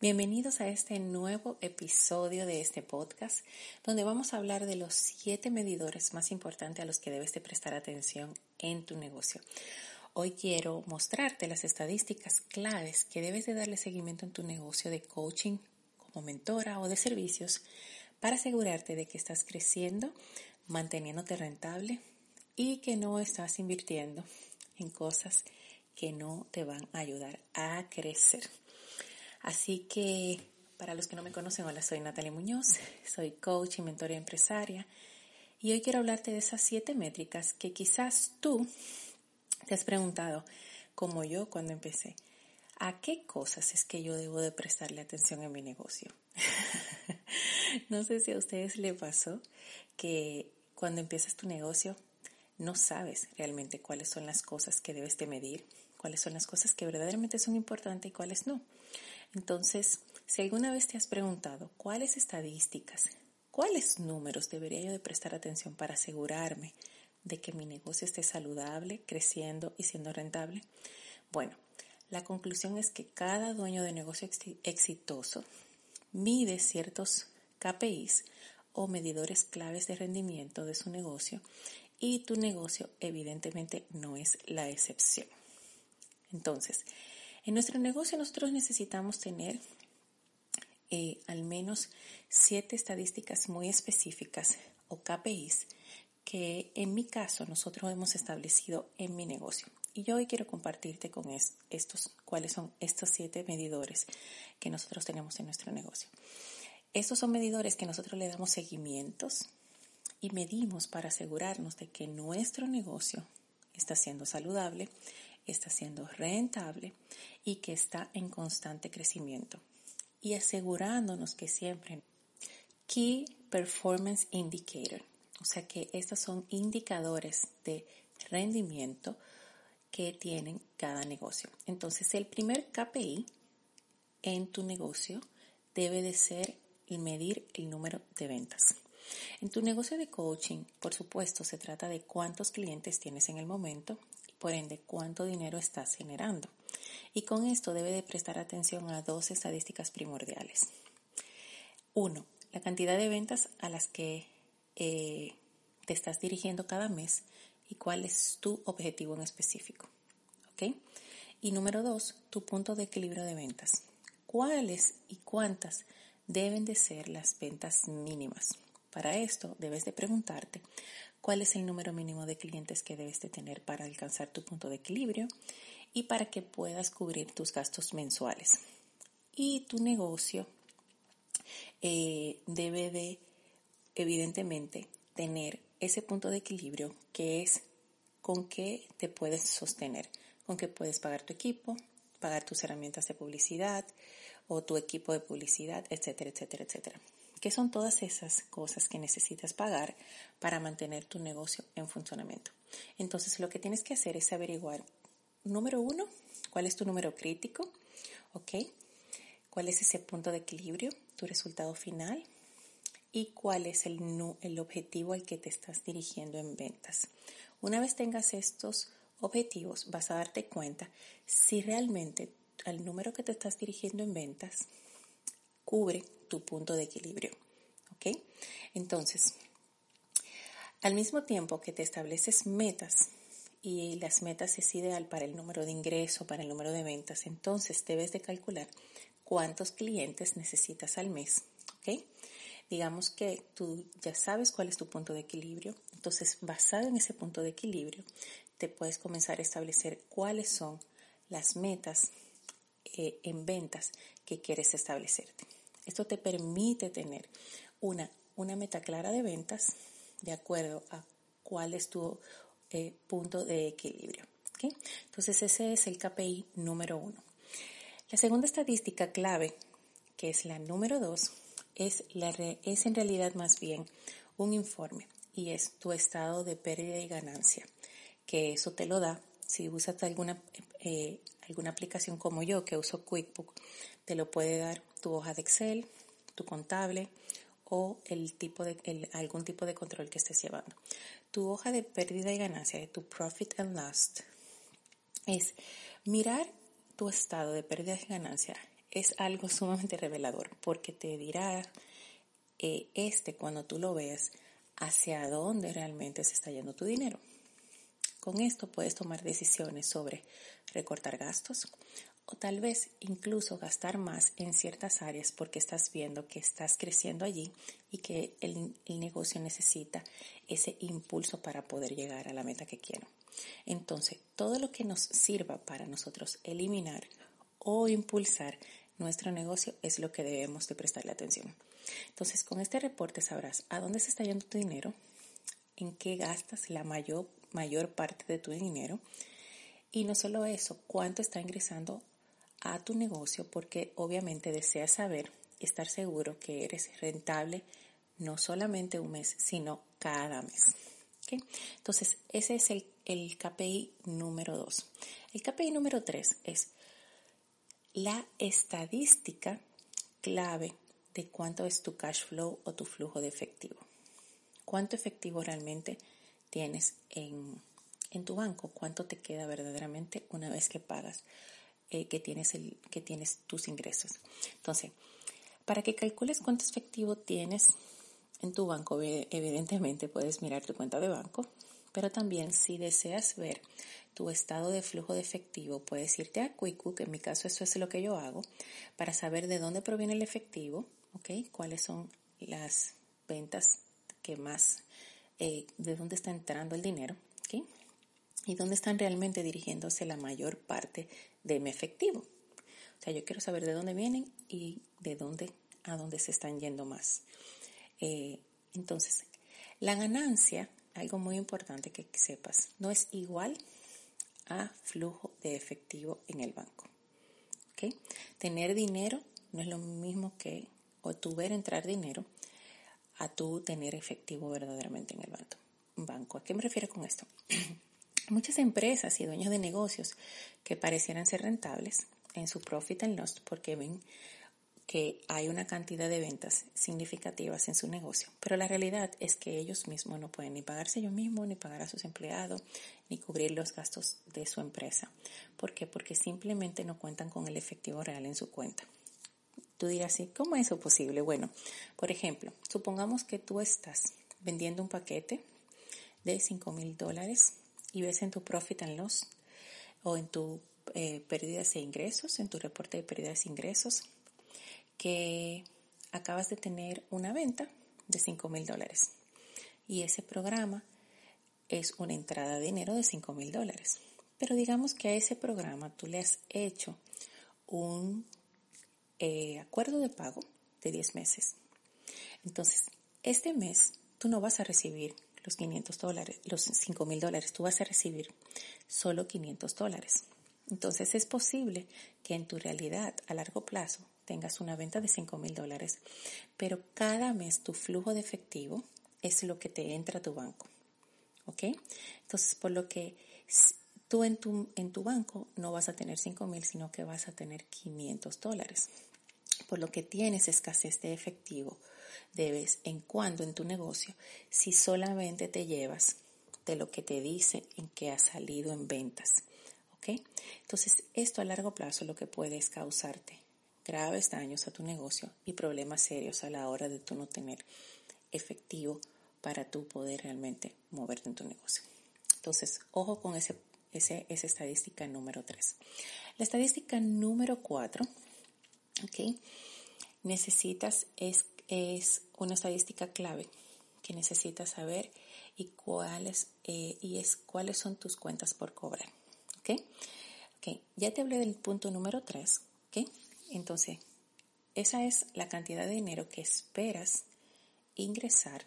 Bienvenidos a este nuevo episodio de este podcast, donde vamos a hablar de los siete medidores más importantes a los que debes de prestar atención en tu negocio. Hoy quiero mostrarte las estadísticas claves que debes de darle seguimiento en tu negocio de coaching como mentora o de servicios para asegurarte de que estás creciendo, manteniéndote rentable y que no estás invirtiendo en cosas que no te van a ayudar a crecer. Así que para los que no me conocen, hola, soy Natalia Muñoz, soy coach y mentora empresaria y hoy quiero hablarte de esas siete métricas que quizás tú te has preguntado, como yo cuando empecé, ¿a qué cosas es que yo debo de prestarle atención en mi negocio? no sé si a ustedes le pasó que cuando empiezas tu negocio no sabes realmente cuáles son las cosas que debes de medir, cuáles son las cosas que verdaderamente son importantes y cuáles no. Entonces, si alguna vez te has preguntado cuáles estadísticas, cuáles números debería yo de prestar atención para asegurarme de que mi negocio esté saludable, creciendo y siendo rentable, bueno, la conclusión es que cada dueño de negocio exitoso mide ciertos KPIs o medidores claves de rendimiento de su negocio y tu negocio evidentemente no es la excepción. Entonces, en nuestro negocio nosotros necesitamos tener eh, al menos siete estadísticas muy específicas o KPIs que en mi caso nosotros hemos establecido en mi negocio. Y yo hoy quiero compartirte con estos cuáles son estos siete medidores que nosotros tenemos en nuestro negocio. Estos son medidores que nosotros le damos seguimientos y medimos para asegurarnos de que nuestro negocio está siendo saludable, está siendo rentable y que está en constante crecimiento. Y asegurándonos que siempre Key Performance Indicator, o sea que estos son indicadores de rendimiento que tienen cada negocio. Entonces el primer KPI en tu negocio debe de ser el medir el número de ventas. En tu negocio de coaching, por supuesto, se trata de cuántos clientes tienes en el momento por ende cuánto dinero estás generando. Y con esto debe de prestar atención a dos estadísticas primordiales. Uno, la cantidad de ventas a las que eh, te estás dirigiendo cada mes y cuál es tu objetivo en específico. Y número dos, tu punto de equilibrio de ventas. ¿Cuáles y cuántas deben de ser las ventas mínimas? Para esto debes de preguntarte cuál es el número mínimo de clientes que debes de tener para alcanzar tu punto de equilibrio y para que puedas cubrir tus gastos mensuales. Y tu negocio eh, debe de, evidentemente, tener ese punto de equilibrio que es con qué te puedes sostener, con qué puedes pagar tu equipo, pagar tus herramientas de publicidad o tu equipo de publicidad, etcétera, etcétera, etcétera. ¿Qué son todas esas cosas que necesitas pagar para mantener tu negocio en funcionamiento? Entonces lo que tienes que hacer es averiguar, número uno, cuál es tu número crítico, ¿ok? ¿Cuál es ese punto de equilibrio, tu resultado final? ¿Y cuál es el, el objetivo al que te estás dirigiendo en ventas? Una vez tengas estos objetivos, vas a darte cuenta si realmente al número que te estás dirigiendo en ventas cubre tu punto de equilibrio. ¿Ok? Entonces, al mismo tiempo que te estableces metas y las metas es ideal para el número de ingreso, para el número de ventas, entonces debes de calcular cuántos clientes necesitas al mes. ¿Ok? Digamos que tú ya sabes cuál es tu punto de equilibrio, entonces basado en ese punto de equilibrio, te puedes comenzar a establecer cuáles son las metas eh, en ventas que quieres establecerte. Esto te permite tener una, una meta clara de ventas de acuerdo a cuál es tu eh, punto de equilibrio. Entonces ese es el KPI número uno. La segunda estadística clave, que es la número dos, es, la, es en realidad más bien un informe y es tu estado de pérdida y ganancia, que eso te lo da si usas alguna, eh, alguna aplicación como yo que uso QuickBook, te lo puede dar tu hoja de Excel, tu contable o el tipo de, algún tipo de control que estés llevando. Tu hoja de pérdida y ganancia, tu profit and loss, es mirar tu estado de pérdida y ganancia. Es algo sumamente revelador porque te dirá eh, este cuando tú lo veas hacia dónde realmente se está yendo tu dinero. Con esto puedes tomar decisiones sobre recortar gastos o tal vez incluso gastar más en ciertas áreas porque estás viendo que estás creciendo allí y que el, negocio necesita ese impulso para poder llegar a la meta que quiero. Entonces, todo lo que nos sirva para nosotros eliminar o impulsar nuestro negocio es lo que debemos de prestarle atención. Entonces, con este reporte sabrás a dónde se está yendo tu dinero, en qué gastas la mayor, mayor parte de tu dinero y no solo eso, cuánto está ingresando a tu negocio porque obviamente deseas saber y estar seguro que eres rentable no solamente un mes, sino cada mes. Entonces, ese es el, el KPI número dos. El KPI número tres es la estadística clave de cuánto es tu cash flow o tu flujo de efectivo. Cuánto efectivo realmente tienes en, en tu banco, cuánto te queda verdaderamente una vez que pagas, eh, que, tienes el, que tienes tus ingresos. Entonces, para que calcules cuánto efectivo tienes en tu banco, evidentemente puedes mirar tu cuenta de banco, pero también si deseas ver tu estado de flujo de efectivo, puedes irte a QuickBook, en mi caso eso es lo que yo hago, para saber de dónde proviene el efectivo, ¿ok? Cuáles son las ventas que más, eh, de dónde está entrando el dinero, ¿ok? Y dónde están realmente dirigiéndose la mayor parte de mi efectivo. O sea, yo quiero saber de dónde vienen y de dónde a dónde se están yendo más. Eh, entonces, la ganancia, algo muy importante que sepas, no es igual a flujo de efectivo en el banco. Tener dinero no es lo mismo que o tu ver entrar dinero a tu tener efectivo verdaderamente en el banco. ¿A qué me refiero con esto? Muchas empresas y dueños de negocios que parecieran ser rentables en su profit and loss porque ven que hay una cantidad de ventas significativas en su negocio, pero la realidad es que ellos mismos no pueden ni pagarse ellos mismos, ni pagar a sus empleados, ni cubrir los gastos de su empresa. ¿Por qué? Porque simplemente no cuentan con el efectivo real en su cuenta. Tú dirás, ¿sí? ¿cómo es eso posible? Bueno, por ejemplo, supongamos que tú estás vendiendo un paquete de 5 mil dólares y ves en tu profit and loss o en tu eh, pérdidas e ingresos, en tu reporte de pérdidas e ingresos, que acabas de tener una venta de 5 mil dólares y ese programa es una entrada de dinero de 5 mil dólares. Pero digamos que a ese programa tú le has hecho un eh, acuerdo de pago de 10 meses. Entonces, este mes tú no vas a recibir los 500 dólares, los 5 mil dólares, tú vas a recibir solo 500 dólares. Entonces es posible que en tu realidad a largo plazo tengas una venta de 5 mil dólares, pero cada mes tu flujo de efectivo es lo que te entra a tu banco. ¿Ok? Entonces, por lo que tú en tu, en tu banco no vas a tener 5 mil, sino que vas a tener 500 dólares. Por lo que tienes escasez de efectivo de vez en cuando en tu negocio si solamente te llevas de lo que te dice en que ha salido en ventas. ¿Ok? Entonces, esto a largo plazo lo que puede es causarte graves daños a tu negocio y problemas serios a la hora de tú no tener efectivo para tú poder realmente moverte en tu negocio. Entonces, ojo con ese, ese, esa estadística número 3. La estadística número 4, ¿ok? Necesitas, es, es una estadística clave que necesitas saber y cuáles, eh, y es cuáles son tus cuentas por cobrar, ¿ok? Ok, ya te hablé del punto número 3, ¿ok? Entonces, esa es la cantidad de dinero que esperas ingresar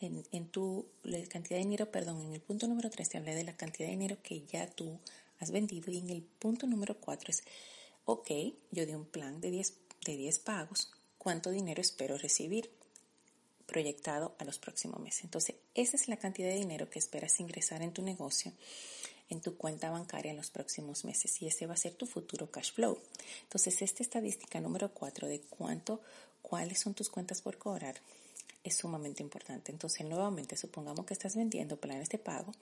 en, tu la cantidad de dinero, perdón, en el punto número 3 te hablé de la cantidad de dinero que ya tú has vendido y en el punto número 4 es, ok, yo di un plan de 10, de 10 pagos, ¿cuánto dinero espero recibir? proyectado a los próximos meses. Entonces, esa es la cantidad de dinero que esperas ingresar en tu negocio, en tu cuenta bancaria en los próximos meses. Y ese va a ser tu futuro cash flow. Entonces, esta estadística número 4 de cuánto, cuáles son tus cuentas por cobrar, es sumamente importante. Entonces, nuevamente, supongamos que estás vendiendo planes de pago,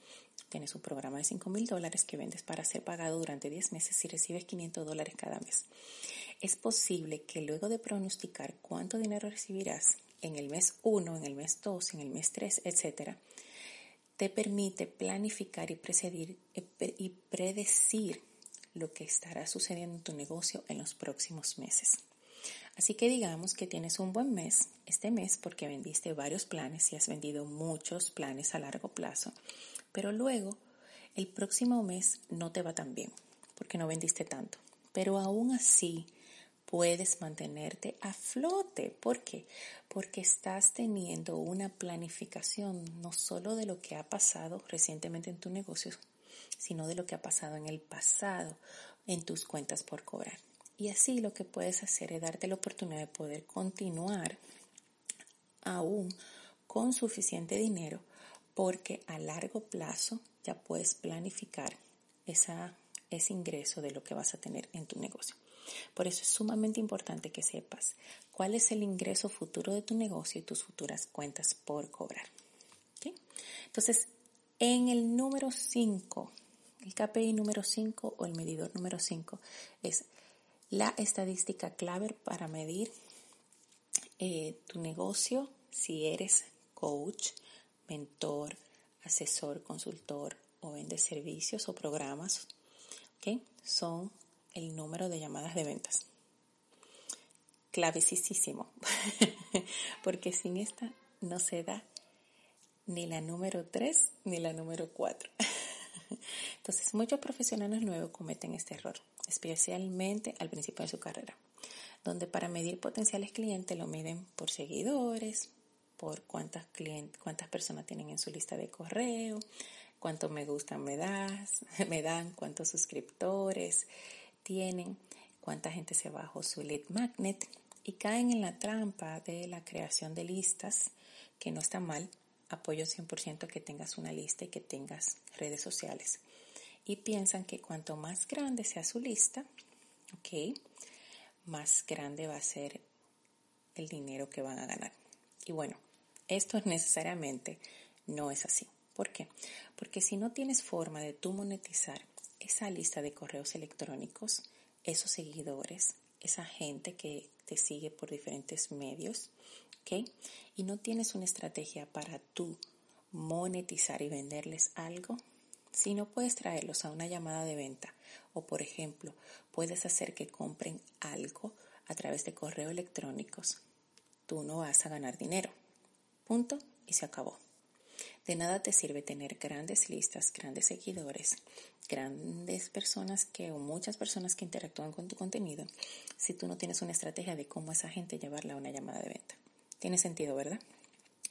tienes un programa de 5 mil dólares que vendes para ser pagado durante 10 meses y recibes 500 dólares cada mes. Es posible que luego de pronosticar cuánto dinero recibirás en el mes 1, en el mes 2, en el mes 3, etcétera, te permite planificar y, eh, y predecir lo que estará sucediendo en tu negocio en los próximos meses. Así que digamos que tienes un buen mes este mes porque vendiste varios planes y has vendido muchos planes a largo plazo, pero luego el próximo mes no te va tan bien porque no vendiste tanto. Pero aún así puedes mantenerte a flote. ¿Por qué? Porque estás teniendo una planificación no solo de lo que ha pasado recientemente en tu negocio, sino de lo que ha pasado en el pasado en tus cuentas por cobrar. Y así lo que puedes hacer es darte la oportunidad de poder continuar aún con suficiente dinero porque a largo plazo ya puedes planificar esa, ese ingreso de lo que vas a tener en tu negocio. Por eso es sumamente importante que sepas cuál es el ingreso futuro de tu negocio y tus futuras cuentas por cobrar. Entonces, en el número 5, el KPI número 5 o el medidor número 5 es la estadística clave para medir eh, tu negocio si eres coach, mentor, asesor, consultor o vendes servicios o programas, ¿ok? Son el número de llamadas de ventas. Clavecísimo, porque sin esta no se da ni la número 3 ni la número 4. Entonces, muchos profesionales nuevos cometen este error especialmente al principio de su carrera, donde para medir potenciales clientes lo miden por seguidores, por cuántas, cuántas personas tienen en su lista de correo, cuánto me gustan me, das, me dan, cuántos suscriptores tienen, cuánta gente se bajó su lead magnet y caen en la trampa de la creación de listas, que no está mal. Apoyo 100% que tengas una lista y que tengas redes sociales y piensan que cuanto más grande sea su lista, ok, más grande va a ser el dinero que van a ganar. Y bueno, esto necesariamente no es así. ¿Por qué? Porque si no tienes forma de tú monetizar esa lista de correos electrónicos, esos seguidores, esa gente que te sigue por diferentes medios, ¿ok? Y no tienes una estrategia para tú monetizar y venderles algo, si no puedes traerlos a una llamada de venta o, por ejemplo, puedes hacer que compren algo a través de correo electrónicos, tú no vas a ganar dinero. Punto y se acabó. De nada te sirve tener grandes listas, grandes seguidores, grandes personas que o muchas personas que interactúan con tu contenido si tú no tienes una estrategia de cómo esa gente llevarla a una llamada de venta. Tiene sentido, ¿verdad?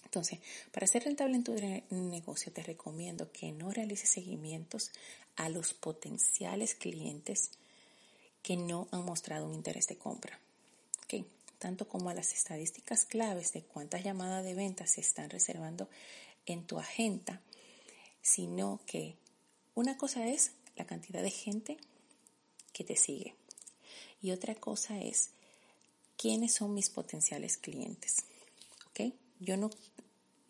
Entonces, para ser rentable en tu negocio, te recomiendo que no realices seguimientos a los potenciales clientes que no han mostrado un interés de compra. Tanto como a las estadísticas claves de cuántas llamadas de ventas se están reservando en tu agenda, sino que una cosa es la cantidad de gente que te sigue y otra cosa es quiénes son mis potenciales clientes. Yo no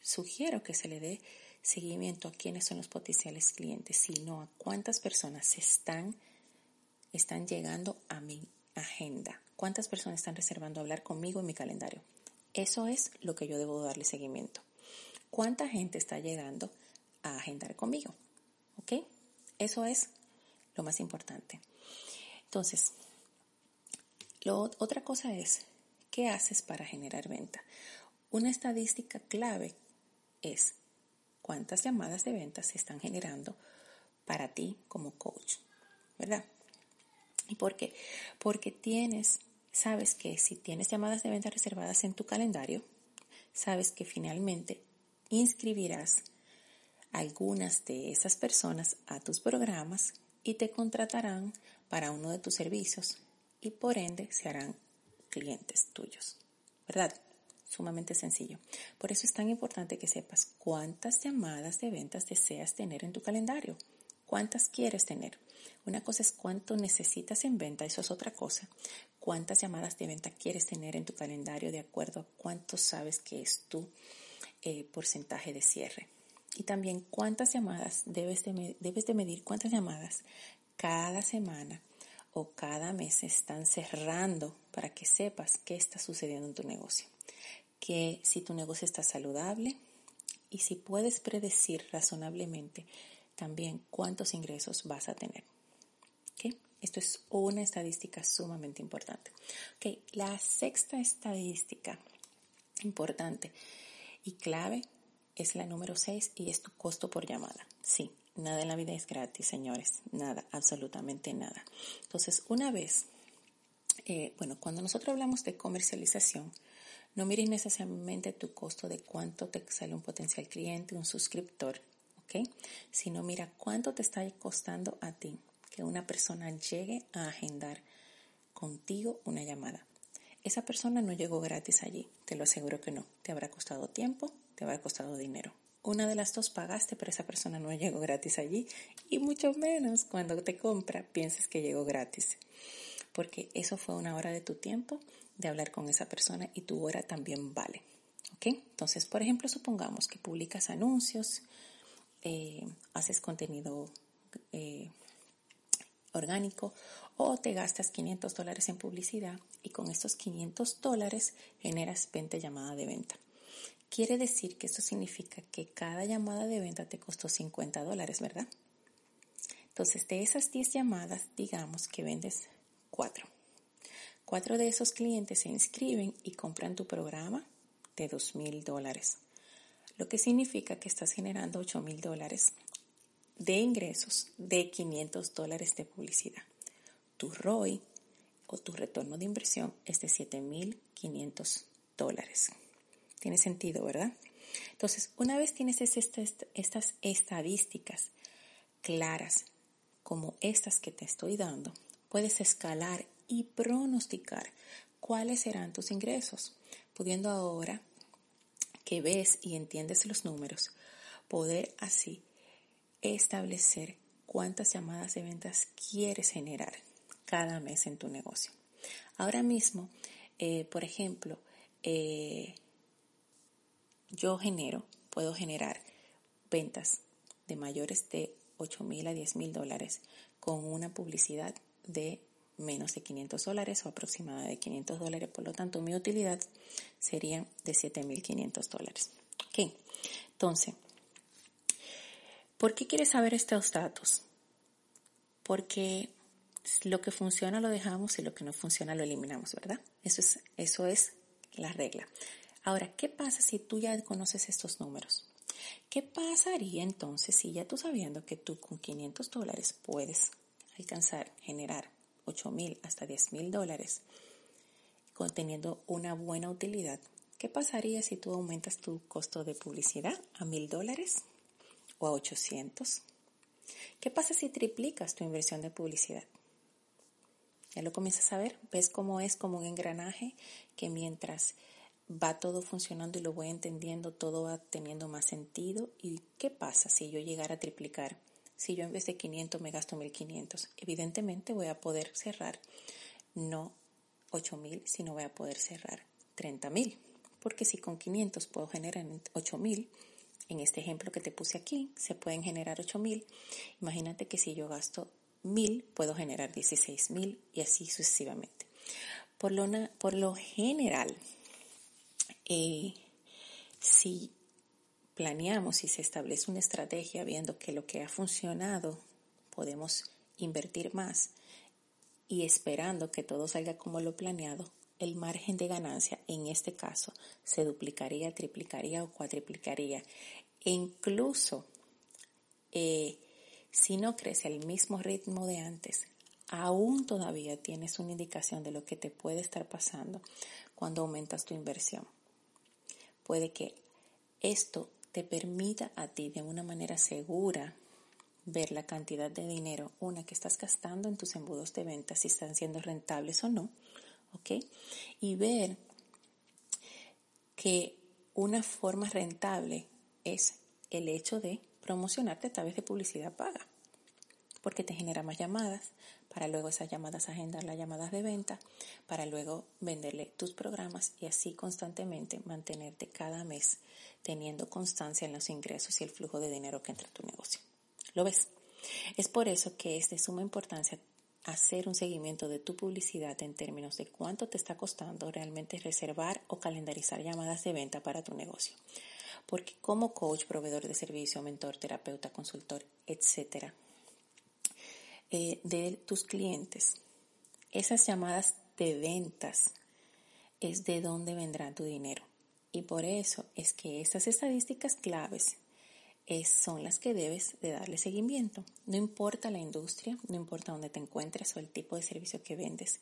sugiero que se le dé seguimiento a quiénes son los potenciales clientes, sino a cuántas personas están, llegando a mi agenda, cuántas personas están reservando hablar conmigo en mi calendario. Eso es lo que yo debo darle seguimiento. ¿Cuánta gente está llegando a agendar conmigo? ¿Ok? Eso es lo más importante. Entonces, otra cosa es, ¿qué haces para generar venta? Una estadística clave es cuántas llamadas de ventas se están generando para ti como coach, ¿verdad? ¿Y por qué? Porque tienes, sabes que si tienes llamadas de venta reservadas en tu calendario, sabes que finalmente inscribirás algunas de esas personas a tus programas y te contratarán para uno de tus servicios y por ende se harán clientes tuyos, ¿verdad? Sumamente sencillo. Por eso es tan importante que sepas cuántas llamadas de ventas deseas tener en tu calendario. ¿Cuántas quieres tener? Una cosa es cuánto necesitas en venta, eso es otra cosa. ¿Cuántas llamadas de venta quieres tener en tu calendario de acuerdo a cuánto sabes que es tu eh, porcentaje de cierre? Y también cuántas llamadas debes de, debes de medir, cuántas llamadas cada semana o cada mes están cerrando para que sepas qué está sucediendo en tu negocio. Que si tu negocio está saludable y si puedes predecir razonablemente también cuántos ingresos vas a tener. Esto es una estadística sumamente importante. Okay. La sexta estadística importante y clave es la número 6 y es tu costo por llamada. Sí, Nada en la vida es gratis, señores. Nada, absolutamente nada. Entonces, una vez, eh, bueno, cuando nosotros hablamos de comercialización, no mires necesariamente tu costo de cuánto te sale un potencial cliente, un suscriptor, ¿ok? Sino mira cuánto te está costando a ti que una persona llegue a agendar contigo una llamada. Esa persona no llegó gratis allí, te lo aseguro que no. Te habrá costado tiempo, te habrá costado dinero una de las dos pagaste, pero esa persona no llegó gratis allí. Y mucho menos cuando te compra pienses que llegó gratis. Porque eso fue una hora de tu tiempo de hablar con esa persona y tu hora también vale. ¿Ok? Entonces, por ejemplo, supongamos que publicas anuncios, eh, haces contenido eh, orgánico o te gastas 500 dólares en publicidad y con estos 500 dólares generas 20 llamadas de venta. Quiere decir que esto significa que cada llamada de venta te costó 50 dólares, ¿verdad? Entonces, de esas 10 llamadas, digamos que vendes 4. Cuatro de esos clientes se inscriben y compran tu programa de 2 mil dólares, lo que significa que estás generando 8 mil dólares de ingresos de 500 dólares de publicidad. Tu ROI o tu retorno de inversión es de 7.500 dólares. Tiene sentido, ¿verdad? Entonces, una vez tienes estas estadísticas claras como estas que te estoy dando, puedes escalar y pronosticar cuáles serán tus ingresos, pudiendo ahora que ves y entiendes los números, poder así establecer cuántas llamadas de ventas quieres generar cada mes en tu negocio. Ahora mismo, eh, por ejemplo, eh, yo genero, puedo generar ventas de mayores de 8 mil a 10 mil dólares con una publicidad de menos de 500 dólares o aproximada de 500 dólares. Por lo tanto, mi utilidad sería de 7.500 dólares. Ok, entonces, ¿por qué quieres saber estos datos? Porque lo que funciona lo dejamos y lo que no funciona lo eliminamos, ¿verdad? Eso es, eso es la regla. Ahora, ¿qué pasa si tú ya conoces estos números? ¿Qué pasaría entonces si ya tú sabiendo que tú con 500 dólares puedes alcanzar, generar 8 mil hasta 10 mil dólares, conteniendo una buena utilidad? ¿Qué pasaría si tú aumentas tu costo de publicidad a mil dólares o a 800? ¿Qué pasa si triplicas tu inversión de publicidad? Ya lo comienzas a ver, ves cómo es como un engranaje que mientras va todo funcionando y lo voy entendiendo, todo va teniendo más sentido. ¿Y qué pasa si yo llegara a triplicar? Si yo en vez de 500 me gasto 1500, evidentemente voy a poder cerrar no 8000, sino voy a poder cerrar 30000. Porque si con 500 puedo generar 8000, en este ejemplo que te puse aquí, se pueden generar 8000. Imagínate que si yo gasto 1000, puedo generar 16000 y así sucesivamente. Por lo, por lo general, eh, si planeamos y se establece una estrategia viendo que lo que ha funcionado podemos invertir más y esperando que todo salga como lo planeado, el margen de ganancia en este caso se duplicaría, triplicaría o cuatriplicaría. E incluso eh, si no crece al mismo ritmo de antes, aún todavía tienes una indicación de lo que te puede estar pasando cuando aumentas tu inversión puede que esto te permita a ti de una manera segura ver la cantidad de dinero, una que estás gastando en tus embudos de venta, si están siendo rentables o no, ¿ok? Y ver que una forma rentable es el hecho de promocionarte a través de publicidad paga, porque te genera más llamadas, para luego esas llamadas agendar las llamadas de venta, para luego venderle tus programas y así constantemente mantenerte cada mes teniendo constancia en los ingresos y el flujo de dinero que entra a tu negocio. ¿Lo ves? Es por eso que es de suma importancia hacer un seguimiento de tu publicidad en términos de cuánto te está costando realmente reservar o calendarizar llamadas de venta para tu negocio. Porque como coach, proveedor de servicio, mentor, terapeuta, consultor, etcétera, eh, de tus clientes, esas llamadas de ventas es de dónde vendrá tu dinero. Y por eso es que estas estadísticas claves son las que debes de darle seguimiento. No importa la industria, no importa dónde te encuentres o el tipo de servicio que vendes,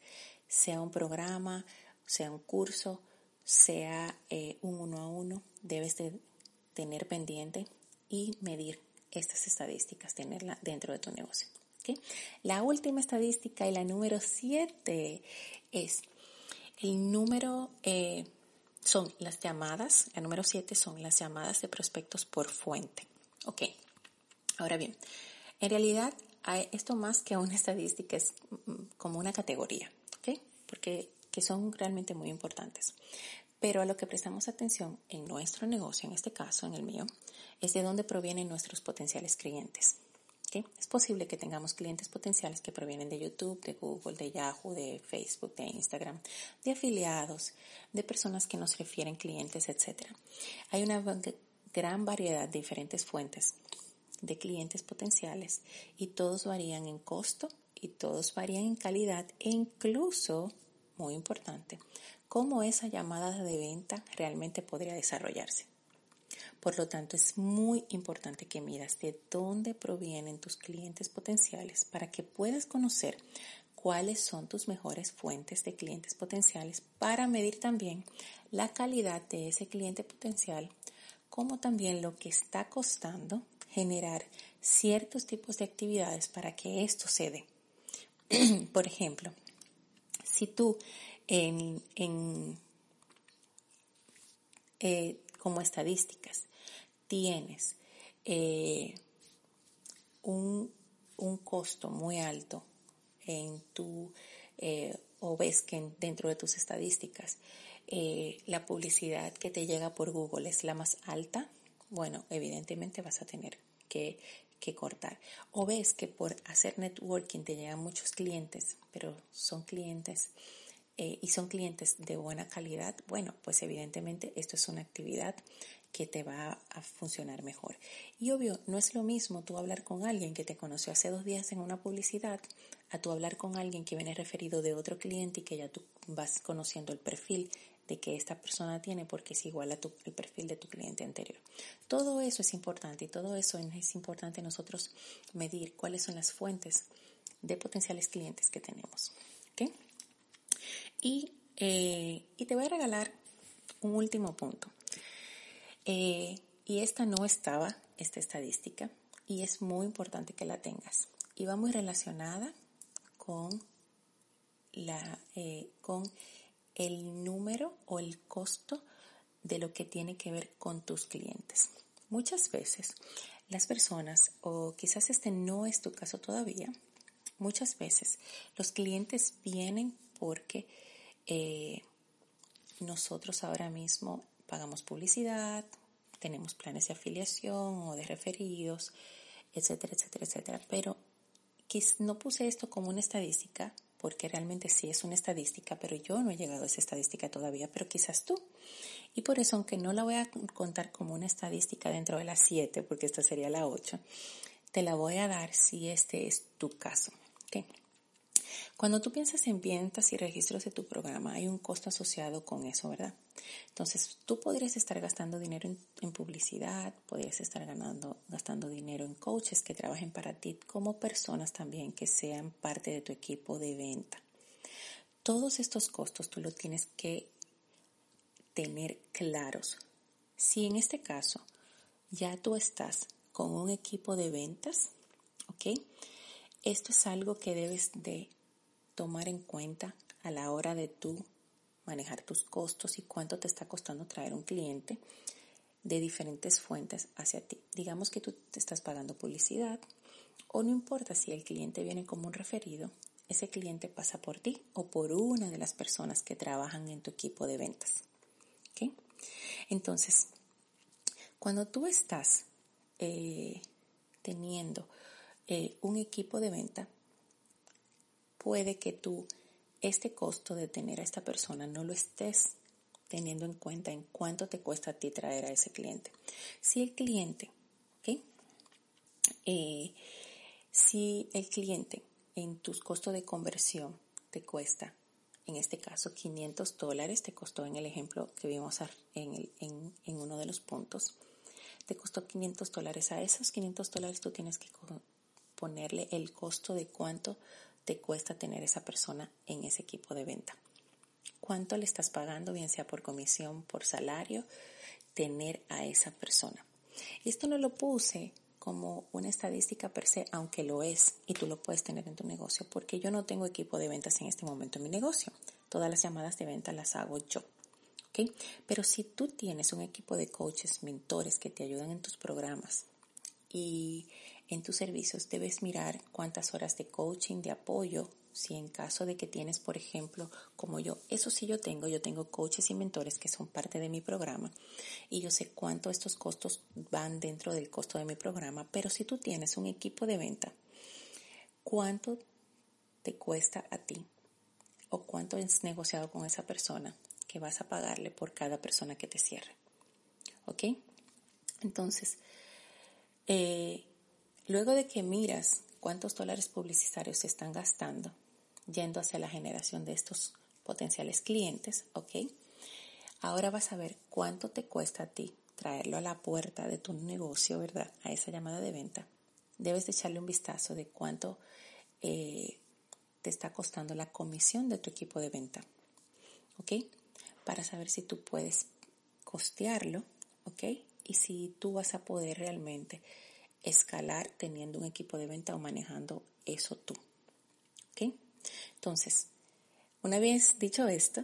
sea un programa, sea un curso, sea eh, un uno a uno, debes de tener pendiente y medir estas estadísticas, tenerla dentro de tu negocio. La última estadística y la número 7 es el número, eh, son las llamadas, la número 7 son las llamadas de prospectos por fuente. Ok, ahora bien, en realidad esto más que una estadística es mm, como una categoría, ¿ok? Porque que son realmente muy importantes. Pero a lo que prestamos atención en nuestro negocio, en este caso, en el mío, es de dónde provienen nuestros potenciales clientes. Es posible que tengamos clientes potenciales que provienen de YouTube, de Google, de Yahoo, de Facebook, de Instagram, de afiliados, de personas que nos refieren clientes, etc. Hay una gran variedad de diferentes fuentes de clientes potenciales y todos varían en costo y todos varían en calidad e incluso, muy importante, cómo esa llamada de venta realmente podría desarrollarse. Por lo tanto, es muy importante que miras de dónde provienen tus clientes potenciales para que puedas conocer cuáles son tus mejores fuentes de clientes potenciales para medir también la calidad de ese cliente potencial como también lo que está costando generar ciertos tipos de actividades para que esto se dé. Por ejemplo, si tú en, eh, como estadísticas tienes eh, un, costo muy alto en tu, eh, o ves que dentro de tus estadísticas eh, la publicidad que te llega por Google es la más alta, bueno, evidentemente vas a tener que, cortar. O ves que por hacer networking te llegan muchos clientes, pero son clientes eh, y son clientes de buena calidad, bueno, pues evidentemente esto es una actividad que te va a funcionar mejor. Y obvio, no es lo mismo tú hablar con alguien que te conoció hace dos días en una publicidad a tú hablar con alguien que viene referido de otro cliente y que ya tú vas conociendo el perfil de que esta persona tiene porque es igual a tu, perfil de tu cliente anterior. Todo eso es importante y todo eso es importante nosotros medir cuáles son las fuentes de potenciales clientes que tenemos. Y, eh, y te voy a regalar un último punto. Eh, y esta no estaba, esta estadística, y es muy importante que la tengas. Y va muy relacionada con la, eh, con el número o el costo de lo que tiene que ver con tus clientes. Muchas veces las personas, o quizás este no es tu caso todavía, muchas veces los clientes vienen porque eh, nosotros ahora mismo pagamos publicidad, tenemos planes de afiliación o de referidos, etcétera, etcétera, etcétera. Pero no puse esto como una estadística porque realmente sí es una estadística, pero yo no he llegado a esa estadística todavía, pero quizás tú. Y por eso, aunque no la voy a contar como una estadística dentro de las siete, porque esta sería la ocho, te la voy a dar si este es tu caso. ¿okay? Cuando tú piensas en ventas y registros de tu programa, hay un costo asociado con eso, ¿verdad? Entonces, tú podrías estar gastando dinero en, publicidad, podrías estar ganando, gastando dinero en coaches que trabajen para ti, como personas también que sean parte de tu equipo de venta. Todos estos costos tú los tienes que tener claros. Si en este caso ya tú estás con un equipo de ventas, ¿ok? Esto es algo que debes de tomar en cuenta a la hora de tú manejar tus costos y cuánto te está costando traer un cliente de diferentes fuentes hacia ti. Digamos que tú te estás pagando publicidad o no importa si el cliente viene como un referido, ese cliente pasa por ti o por una de las personas que trabajan en tu equipo de ventas. Entonces, cuando tú estás eh, teniendo eh, un equipo de venta, puede que tú este costo de tener a esta persona no lo estés teniendo en cuenta en cuánto te cuesta a ti traer a ese cliente. Si el cliente, ¿ok? Eh, si el cliente en tus costos de conversión te cuesta, en este caso 500 dólares, te costó en el ejemplo que vimos en, en, uno de los puntos, te costó 500 dólares. A esos 500 dólares tú tienes que ponerle el costo de cuánto te cuesta tener esa persona en ese equipo de venta. ¿Cuánto le estás pagando, bien sea por comisión, por salario, tener a esa persona? Esto no lo puse como una estadística per se, aunque lo es, y tú lo puedes tener en tu negocio, porque yo no tengo equipo de ventas en este momento en mi negocio. Todas las llamadas de venta las hago yo. ¿okay? Pero si tú tienes un equipo de coaches, mentores que te ayudan en tus programas y en tus servicios, debes mirar cuántas horas de coaching, de apoyo si en caso de que tienes, por ejemplo, como yo, eso sí yo tengo, yo tengo coaches y mentores que son parte de mi programa y yo sé cuánto estos costos van dentro del costo de mi programa, pero si tú tienes un equipo de venta, ¿cuánto te cuesta a ti? ¿O cuánto has negociado con esa persona que vas a pagarle por cada persona que te cierre? ¿Ok? Entonces, eh, luego de que miras cuántos dólares publicitarios se están gastando, yendo hacia la generación de estos potenciales clientes, ¿ok? Ahora vas a ver cuánto te cuesta a ti traerlo a la puerta de tu negocio, ¿verdad? A esa llamada de venta. Debes de echarle un vistazo de cuánto eh, te está costando la comisión de tu equipo de venta, ¿ok? Para saber si tú puedes costearlo, ¿ok? Y si tú vas a poder realmente escalar teniendo un equipo de venta o manejando eso tú, ¿ok? Entonces, una vez dicho esto,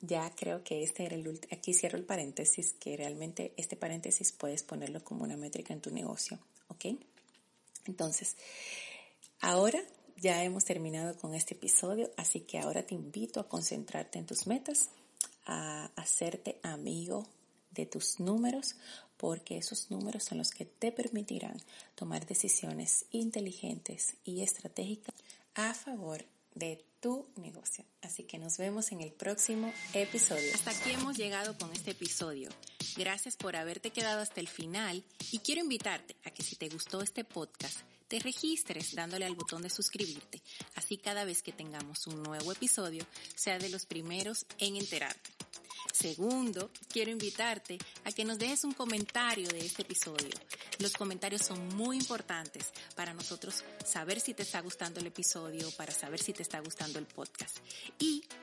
ya creo que este era el aquí cierro el paréntesis, que realmente este paréntesis puedes ponerlo como una métrica en tu negocio, ¿ok? Entonces, ahora ya hemos terminado con este episodio, así que ahora te invito a concentrarte en tus metas, a hacerte amigo de tus números, porque esos números son los que te permitirán tomar decisiones inteligentes y estratégicas a favor de tu negocio. Así que nos vemos en el próximo episodio. Hasta aquí hemos llegado con este episodio. Gracias por haberte quedado hasta el final y quiero invitarte a que si te gustó este podcast, te registres dándole al botón de suscribirte. Así cada vez que tengamos un nuevo episodio, sea de los primeros en enterarte. Segundo, quiero invitarte a que nos dejes un comentario de este episodio. Los comentarios son muy importantes para nosotros saber si te está gustando el episodio, para saber si te está gustando el podcast. Y